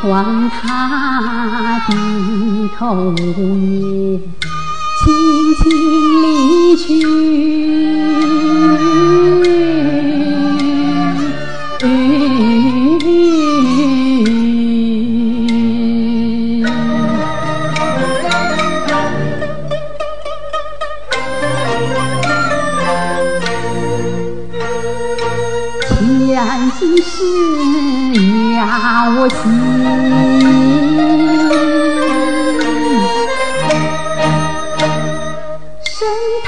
唤他低头也轻轻离去。前世哭。深叹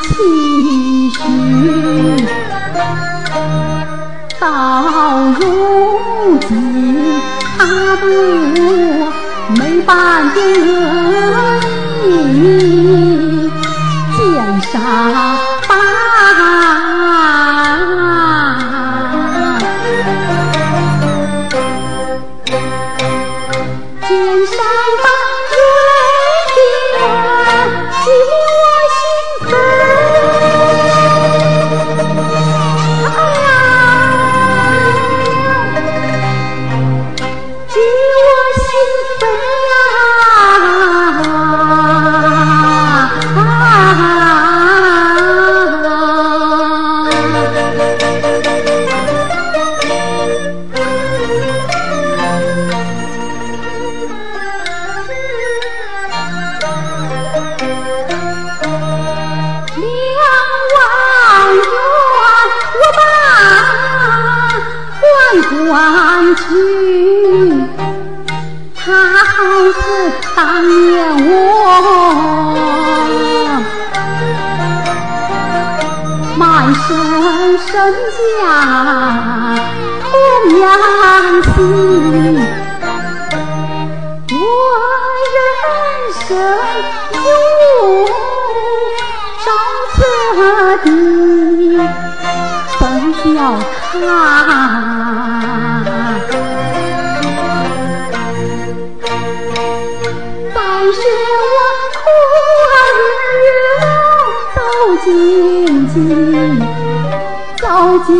几许，到如今他不没半点恶意，去，他好似当年我满身身家同样心。我人生有找彻底，本叫他。你是我苦日走进京，走进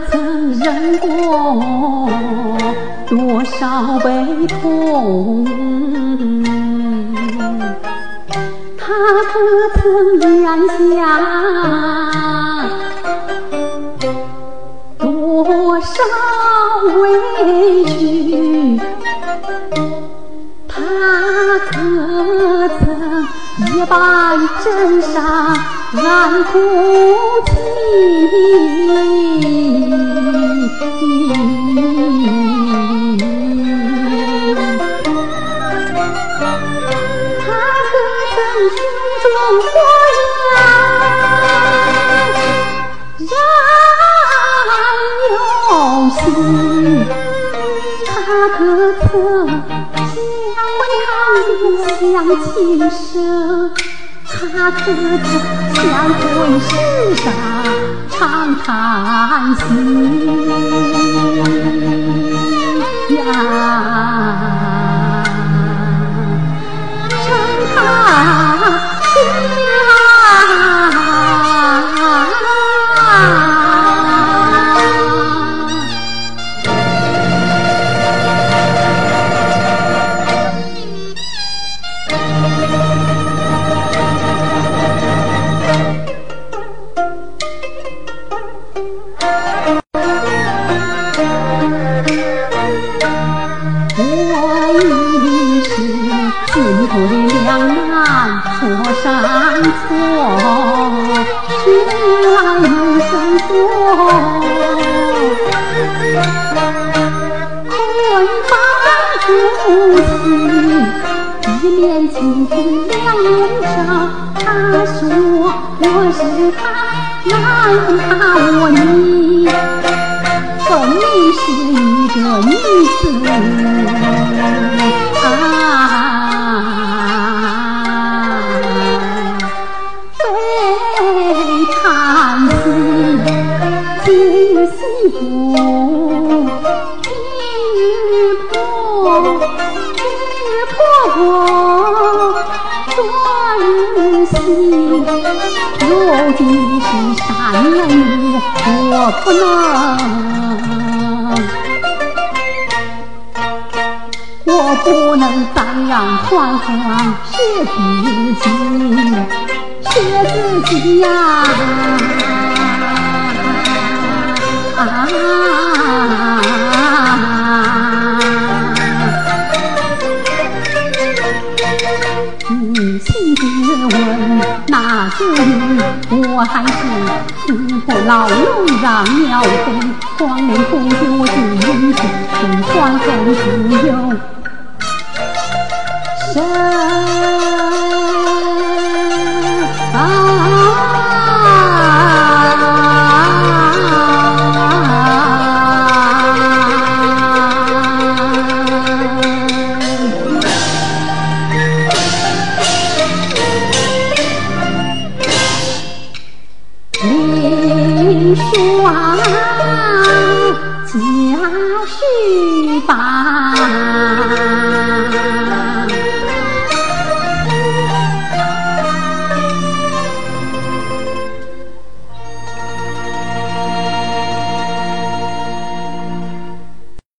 曾忍过多少悲痛？他可曾咽下多少委屈？他可曾也把真伤暗哭泣？琴声？他可曾相会世上常叹息我已是进退两难，错上错，去来又生锁。困乏夫妻，一面亲亲两面照。他说我是他，难他我你？分明是一个女子悲叹是今夕不知破，知破过昨日心，如今是山门我不能，不能再让欢欢学自己。学自己呀，啊！仔细地问那个女，我还是死不牢笼让鸟飞，黄连红酒敬一杯，春花红自由身。